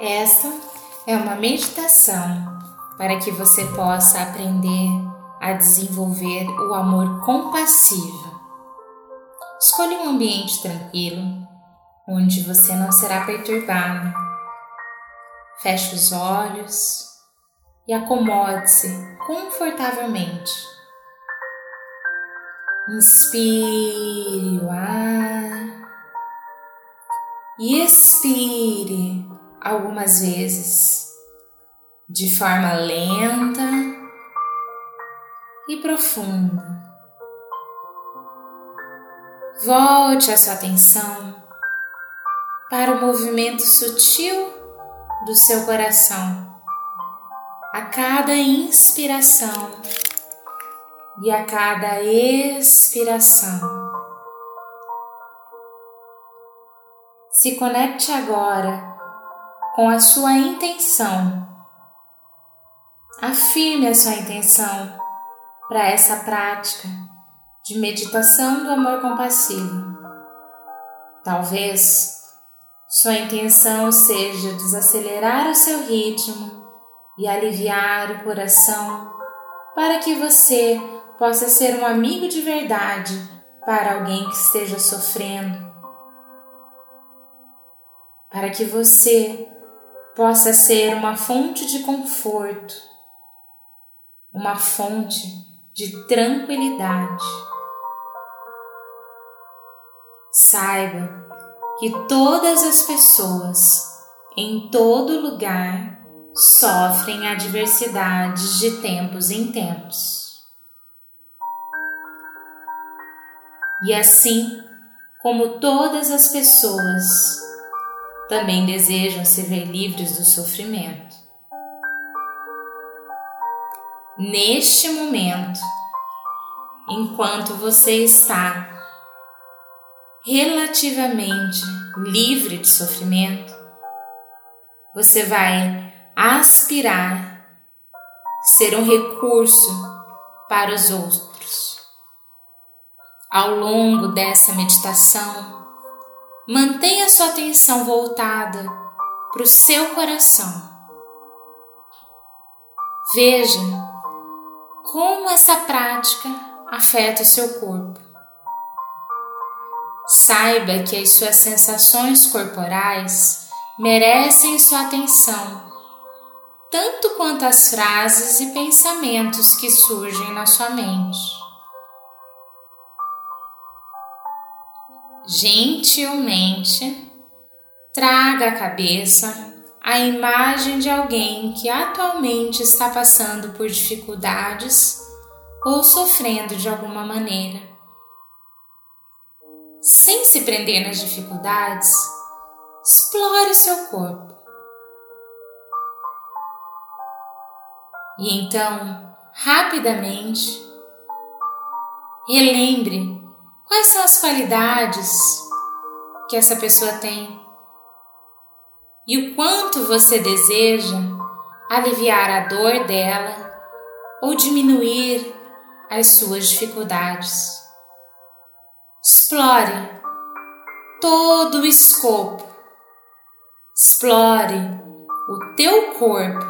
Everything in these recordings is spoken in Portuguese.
Esta é uma meditação para que você possa aprender a desenvolver o amor compassivo. Escolha um ambiente tranquilo, onde você não será perturbado. Feche os olhos e acomode-se confortavelmente. Inspire o ar e expire algumas vezes de forma lenta e profunda. Volte a sua atenção para o movimento sutil do seu coração a cada inspiração e a cada expiração. Se conecte agora com a sua intenção. Afirme a sua intenção para essa prática de meditação do amor compassivo. Talvez sua intenção seja desacelerar o seu ritmo e aliviar o coração para que você possa ser um amigo de verdade para alguém que esteja sofrendo. Para que você possa ser uma fonte de conforto, uma fonte de tranquilidade. Saiba que todas as pessoas, em todo lugar, sofrem adversidades de tempos em tempos. E assim como todas as pessoas também desejam se ver livres do sofrimento. Neste momento, enquanto você está relativamente livre de sofrimento, você vai aspirar ser um recurso para os outros. Ao longo dessa meditação, Mantenha sua atenção voltada para o seu coração. Veja como essa prática afeta o seu corpo. Saiba que as suas sensações corporais merecem sua atenção, tanto quanto as frases e pensamentos que surgem na sua mente. Gentilmente traga à cabeça a imagem de alguém que atualmente está passando por dificuldades ou sofrendo de alguma maneira. Sem se prender nas dificuldades, explore o seu corpo. E então, rapidamente, relembre Quais são as qualidades que essa pessoa tem? E o quanto você deseja aliviar a dor dela ou diminuir as suas dificuldades? Explore todo o escopo. Explore o teu corpo.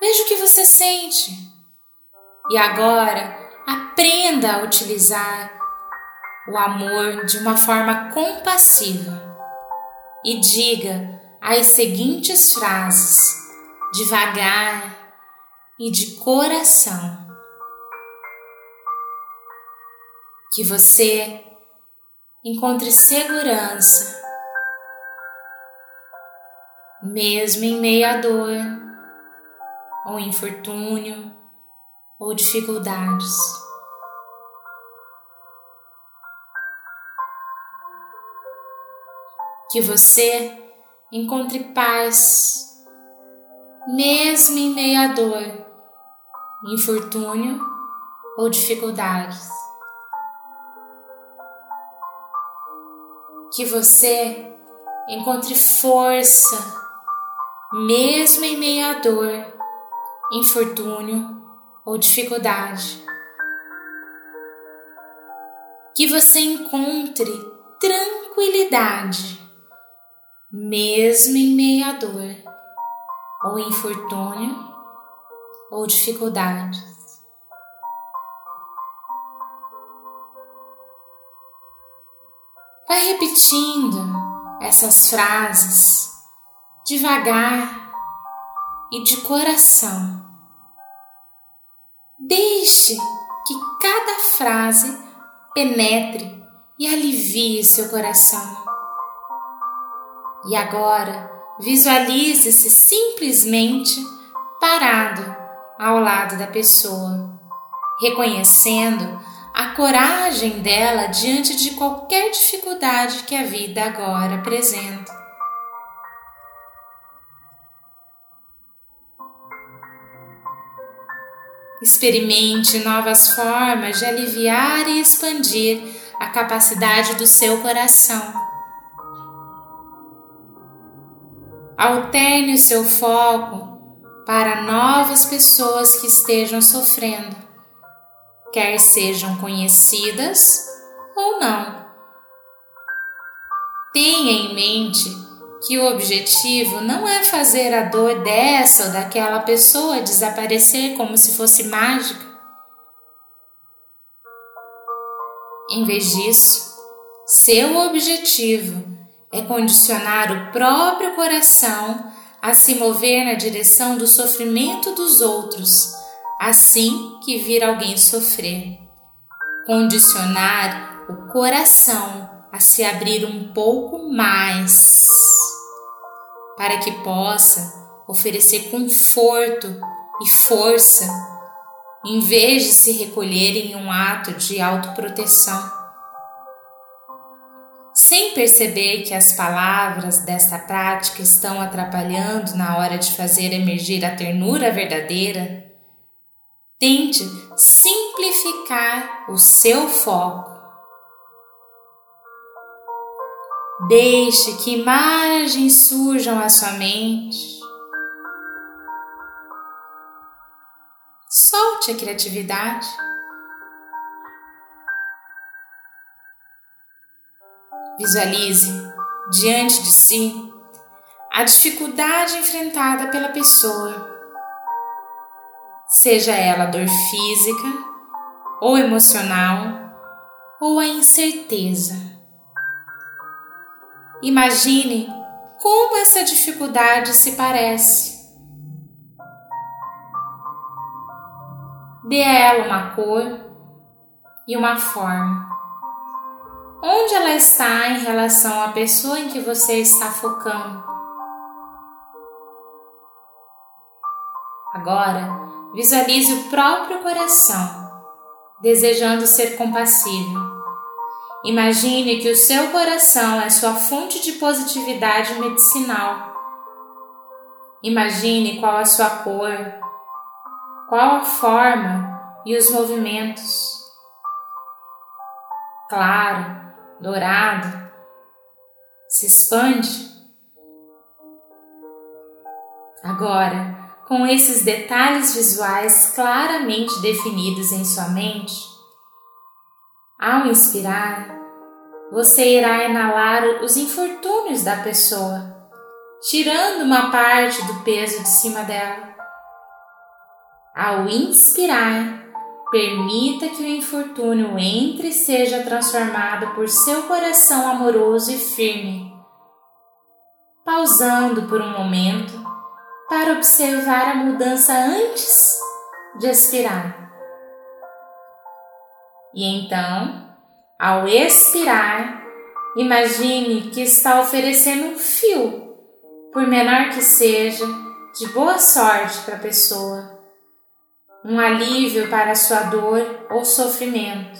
Veja o que você sente. E agora aprenda a utilizar o amor de uma forma compassiva e diga as seguintes frases, devagar e de coração. Que você encontre segurança, mesmo em meio à dor, ou infortúnio, ou dificuldades. Que você encontre paz, mesmo em meio à dor, infortúnio ou dificuldades. Que você encontre força, mesmo em meio à dor, infortúnio ou dificuldade. Que você encontre tranquilidade mesmo em meio à dor, ou infortúnio, ou dificuldades. Vai repetindo essas frases devagar e de coração. Deixe que cada frase penetre e alivie seu coração. E agora visualize-se simplesmente parado ao lado da pessoa, reconhecendo a coragem dela diante de qualquer dificuldade que a vida agora apresenta. Experimente novas formas de aliviar e expandir a capacidade do seu coração. Alterne o seu foco para novas pessoas que estejam sofrendo, quer sejam conhecidas ou não. Tenha em mente que o objetivo não é fazer a dor dessa ou daquela pessoa desaparecer como se fosse mágica. Em vez disso, seu objetivo é condicionar o próprio coração a se mover na direção do sofrimento dos outros, assim que vir alguém sofrer. Condicionar o coração a se abrir um pouco mais para que possa oferecer conforto e força, em vez de se recolher em um ato de autoproteção. Sem perceber que as palavras desta prática estão atrapalhando na hora de fazer emergir a ternura verdadeira, tente simplificar o seu foco Deixe que imagens surjam à sua mente. Solte a criatividade. Visualize diante de si a dificuldade enfrentada pela pessoa, seja ela dor física ou emocional ou a incerteza. Imagine como essa dificuldade se parece. Dê a ela uma cor e uma forma. Onde ela está em relação à pessoa em que você está focando? Agora, visualize o próprio coração, desejando ser compassivo Imagine que o seu coração é sua fonte de positividade medicinal. Imagine qual a sua cor, qual a forma e os movimentos. Claro, dourado, se expande. Agora, com esses detalhes visuais claramente definidos em sua mente, ao inspirar, você irá inalar os infortúnios da pessoa, tirando uma parte do peso de cima dela. Ao inspirar, permita que o infortúnio entre e seja transformado por seu coração amoroso e firme. Pausando por um momento para observar a mudança antes de expirar. E então, ao expirar, imagine que está oferecendo um fio, por menor que seja, de boa sorte para a pessoa, um alívio para sua dor ou sofrimento.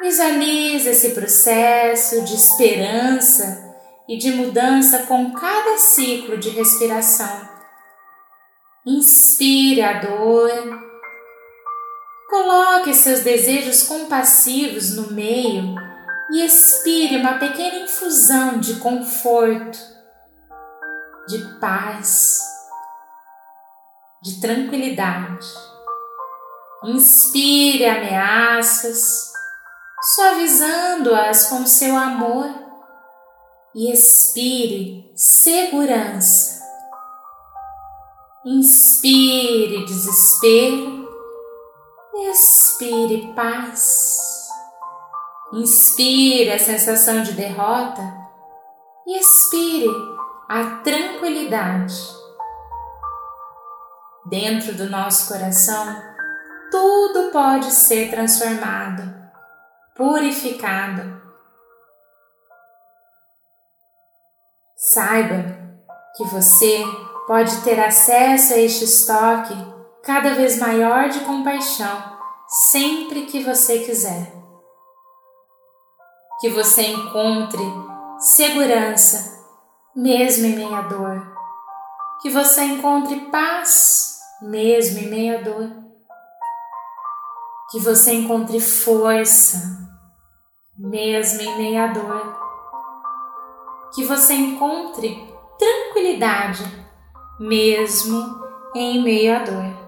Visualize esse processo de esperança e de mudança com cada ciclo de respiração. Inspire a dor Coloque seus desejos compassivos no meio e expire uma pequena infusão de conforto, de paz, de tranquilidade. Inspire ameaças, suavizando-as com seu amor e expire segurança. Inspire desespero, expire paz. Inspire a sensação de derrota e expire a tranquilidade. Dentro do nosso coração, tudo pode ser transformado, purificado. Saiba que você pode ter acesso a este estoque cada vez maior de compaixão sempre que você quiser. Que você encontre segurança mesmo em meia dor. Que você encontre paz mesmo em meia dor. Que você encontre força mesmo em meia dor. Que você encontre tranquilidade mesmo em meio à dor.